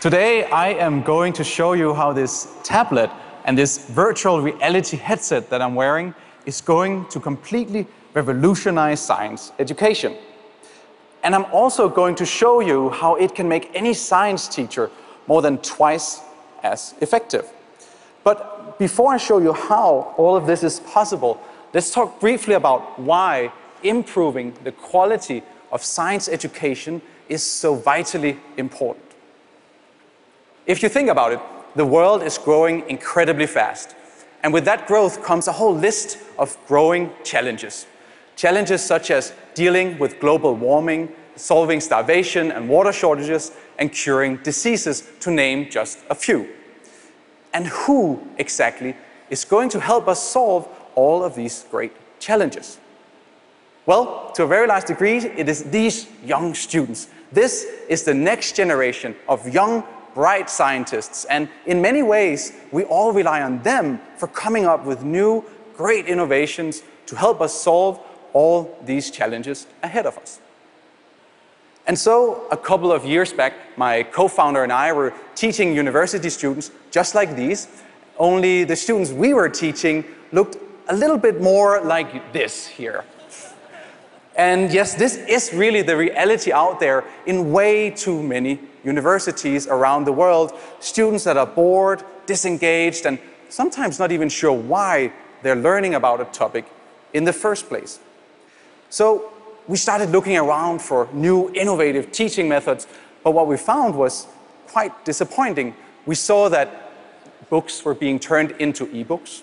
Today, I am going to show you how this tablet and this virtual reality headset that I'm wearing is going to completely revolutionize science education. And I'm also going to show you how it can make any science teacher more than twice as effective. But before I show you how all of this is possible, let's talk briefly about why improving the quality of science education is so vitally important. If you think about it, the world is growing incredibly fast. And with that growth comes a whole list of growing challenges. Challenges such as dealing with global warming, solving starvation and water shortages, and curing diseases, to name just a few. And who exactly is going to help us solve all of these great challenges? Well, to a very large degree, it is these young students. This is the next generation of young bright scientists. And in many ways, we all rely on them for coming up with new, great innovations to help us solve all these challenges ahead of us. And so, a couple of years back, my co-founder and I were teaching university students just like these, only the students we were teaching looked a little bit more like this here. And yes, this is really the reality out there in way too many universities around the world. Students that are bored, disengaged, and sometimes not even sure why they're learning about a topic in the first place. So we started looking around for new innovative teaching methods, but what we found was quite disappointing. We saw that books were being turned into ebooks,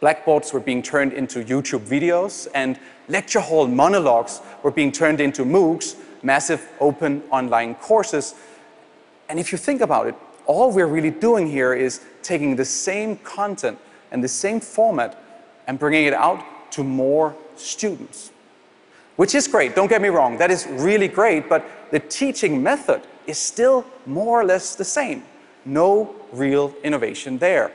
blackboards were being turned into YouTube videos, and lecture hall monologues were being turned into MOOCs, massive open online courses. And if you think about it, all we're really doing here is taking the same content and the same format and bringing it out to more students. Which is great, don't get me wrong, that is really great, but the teaching method is still more or less the same. No real innovation there.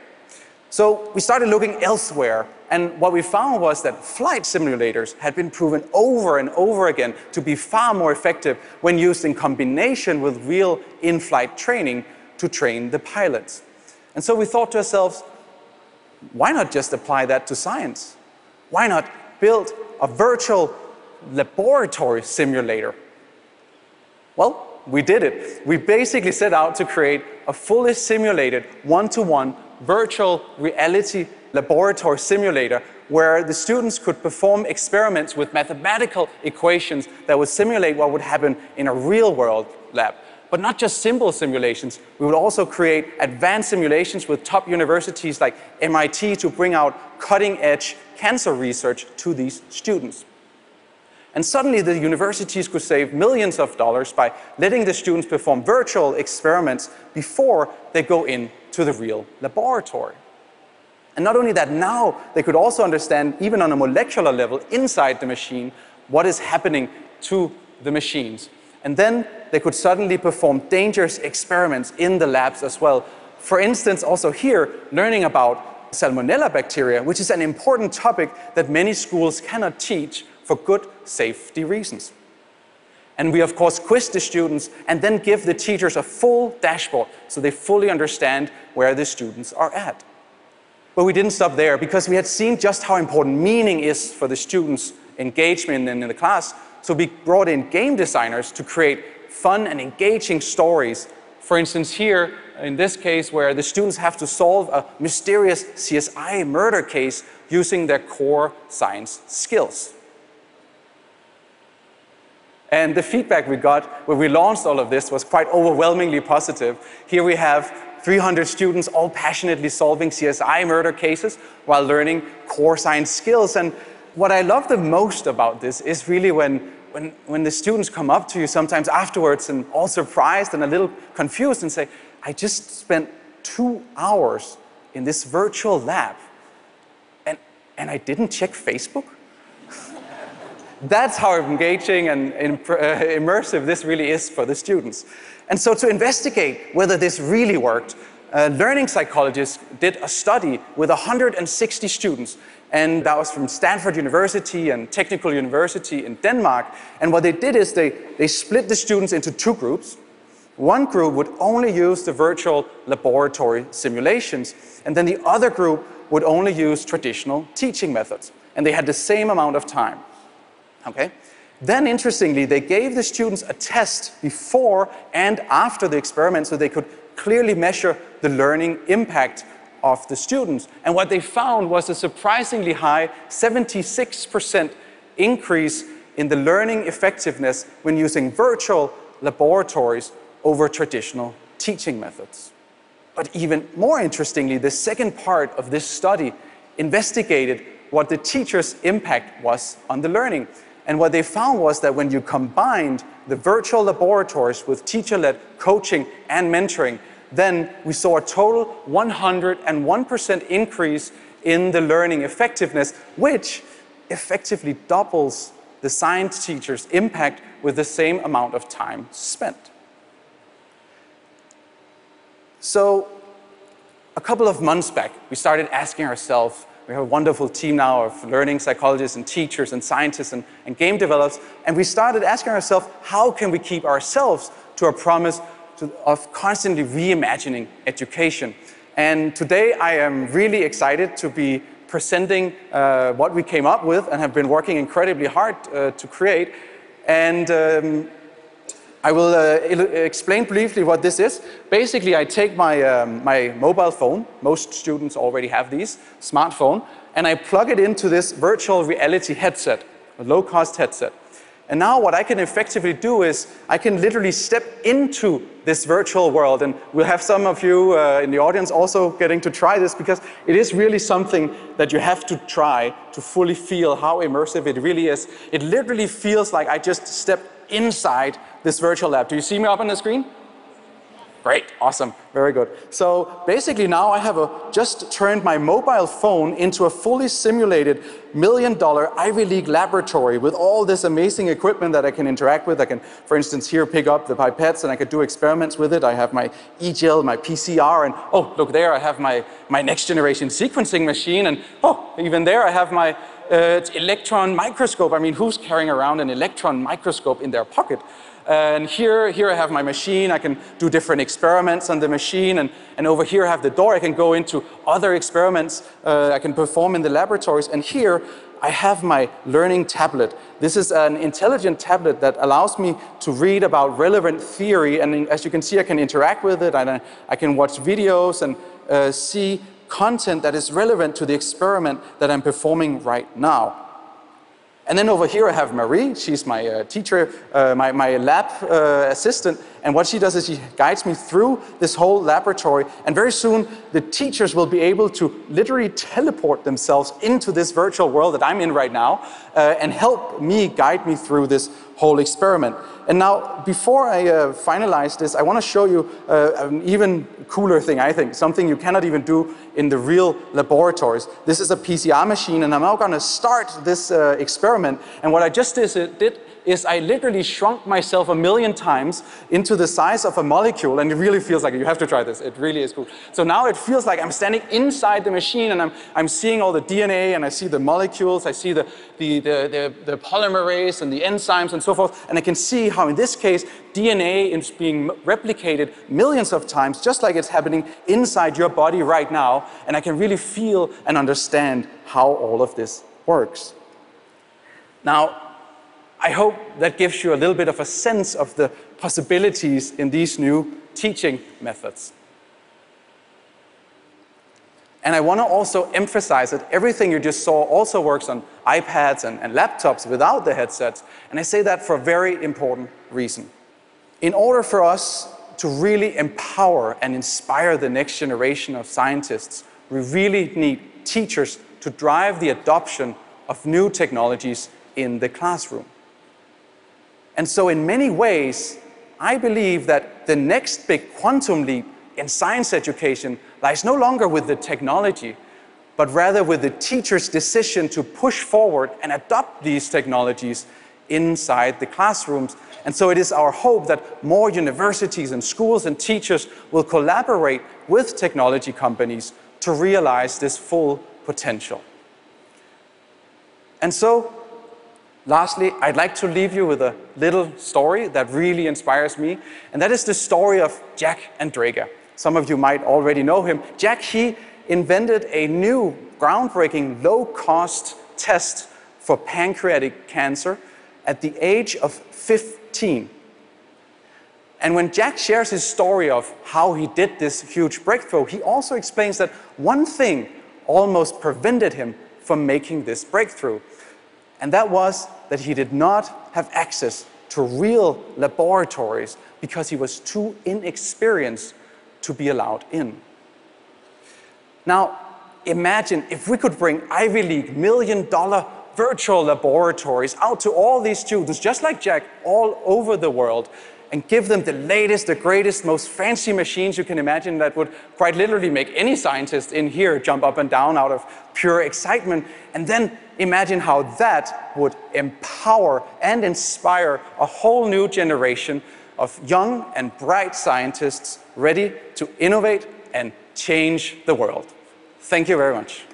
So we started looking elsewhere, and what we found was that flight simulators had been proven over and over again to be far more effective when used in combination with real in-flight training to train the pilots. And so we thought to ourselves, why not just apply that to science? Why not build a virtual laboratory simulator? Well, we did it. We basically set out to create a fully simulated one-to-one virtual reality laboratory simulator where the students could perform experiments with mathematical equations that would simulate what would happen in a real world lab. But not just simple simulations, we would also create advanced simulations with top universities like MIT to bring out cutting edge cancer research to these students. And suddenly the universities could save millions of dollars by letting the students perform virtual experiments before they go into the real laboratory. And not only that, now they could also understand, even on a molecular level inside the machine, what is happening to the machines. And then they could suddenly perform dangerous experiments in the labs as well. For instance, also here, learning about salmonella bacteria, which is an important topic that many schools cannot teach for good safety reasons. And we, of course, quiz the students and then give the teachers a full dashboard so they fully understand where the students are at. But we didn't stop there because we had seen just how important meaning is for the students' engagement in the class. So we brought in game designers to create fun and engaging stories. For instance, here, in this case, where the students have to solve a mysterious CSI murder case using their core science skills. And the feedback we got when we launched all of this was quite overwhelmingly positive. Here we have 300 students all passionately solving CSI murder cases while learning core science skills. And what I love the most about this is really when, when, when the students come up to you sometimes afterwards and all surprised and a little confused and say, I just spent two hours in this virtual lab and, and I didn't check Facebook? That's how engaging and uh, immersive this really is for the students. And so to investigate whether this really worked, uh, learning psychologists did a study with 160 students and that was from Stanford University and Technical University in Denmark. And what they did is they, they split the students into two groups. One group would only use the virtual laboratory simulations, and then the other group would only use traditional teaching methods. And they had the same amount of time. Okay? Then, interestingly, they gave the students a test before and after the experiment so they could clearly measure the learning impact of the students. And what they found was a surprisingly high 76% increase in the learning effectiveness when using virtual laboratories over traditional teaching methods. But even more interestingly, the second part of this study investigated what the teacher's impact was on the learning. And what they found was that when you combined the virtual laboratories with teacher-led coaching and mentoring, then we saw a total 101% increase in the learning effectiveness, which effectively doubles the science teacher's impact with the same amount of time spent. So a couple of months back, we started asking ourselves, we have a wonderful team now of learning psychologists and teachers and scientists and, and game developers, and we started asking ourselves, how can we keep ourselves to our promise to, of constantly reimagining education. And today I am really excited to be presenting uh, what we came up with and have been working incredibly hard uh, to create. And um, I will uh, explain briefly what this is. Basically, I take my, um, my mobile phone, most students already have these, smartphone, and I plug it into this virtual reality headset, a low-cost headset. And now what I can effectively do is I can literally step into this virtual world. And we'll have some of you uh, in the audience also getting to try this because it is really something that you have to try to fully feel how immersive it really is. It literally feels like I just stepped inside this virtual lab. Do you see me up on the screen? Great, awesome, very good. So basically now I have a, just turned my mobile phone into a fully simulated million dollar Ivy League laboratory with all this amazing equipment that I can interact with. I can, for instance, here pick up the pipettes and I could do experiments with it. I have my eGel, my PCR, and oh, look there, I have my, my next generation sequencing machine, and oh, even there I have my uh, electron microscope. I mean, who's carrying around an electron microscope in their pocket? And here, here I have my machine. I can do different experiments on the machine. And, and over here I have the door. I can go into other experiments uh, I can perform in the laboratories. And here I have my learning tablet. This is an intelligent tablet that allows me to read about relevant theory. And as you can see, I can interact with it. I, I can watch videos and uh, see content that is relevant to the experiment that I'm performing right now. And then over here I have Marie, she's my uh, teacher, uh, my, my lab uh, assistant, and what she does is she guides me through this whole laboratory, and very soon the teachers will be able to literally teleport themselves into this virtual world that I'm in right now, uh, and help me guide me through this whole experiment. And now, before I uh, finalize this, I want to show you uh, an even cooler thing, I think, something you cannot even do in the real laboratories. This is a PCR machine, and I'm now going to start this uh, experiment. And what I just did, did is I literally shrunk myself a million times into the size of a molecule and it really feels like. You have to try this. It really is cool. So now it feels like I'm standing inside the machine and I'm, I'm seeing all the DNA and I see the molecules, I see the, the, the, the, the polymerase and the enzymes and so forth. And I can see how in this case, DNA is being replicated millions of times, just like it's happening inside your body right now. And I can really feel and understand how all of this works. Now, I hope that gives you a little bit of a sense of the possibilities in these new teaching methods. And I want to also emphasize that everything you just saw also works on iPads and, and, laptops without the headsets. And I say that for a very important reason. In order for us to really empower and inspire the next generation of scientists, we really need teachers to drive the adoption of new technologies in the classroom. And so in many ways, I believe that the next big quantum leap in science education lies no longer with the technology, but rather with the teacher's decision to push forward and adopt these technologies inside the classrooms. And so it is our hope that more universities and schools and teachers will collaborate with technology companies to realize this full potential. And so Lastly, I'd like to leave you with a little story that really inspires me, and that is the story of Jack Andraka. Some of you might already know him. Jack, he invented a new groundbreaking low-cost test for pancreatic cancer at the age of 15. And when Jack shares his story of how he did this huge breakthrough, he also explains that one thing almost prevented him from making this breakthrough. And that was that he did not have access to real laboratories because he was too inexperienced to be allowed in. Now, imagine if we could bring Ivy League million dollar virtual laboratories out to all these students, just like Jack, all over the world, and give them the latest, the greatest, most fancy machines you can imagine that would quite literally make any scientist in here jump up and down out of pure excitement. And then imagine how that would empower and inspire a whole new generation of young and bright scientists ready to innovate and change the world. Thank you very much.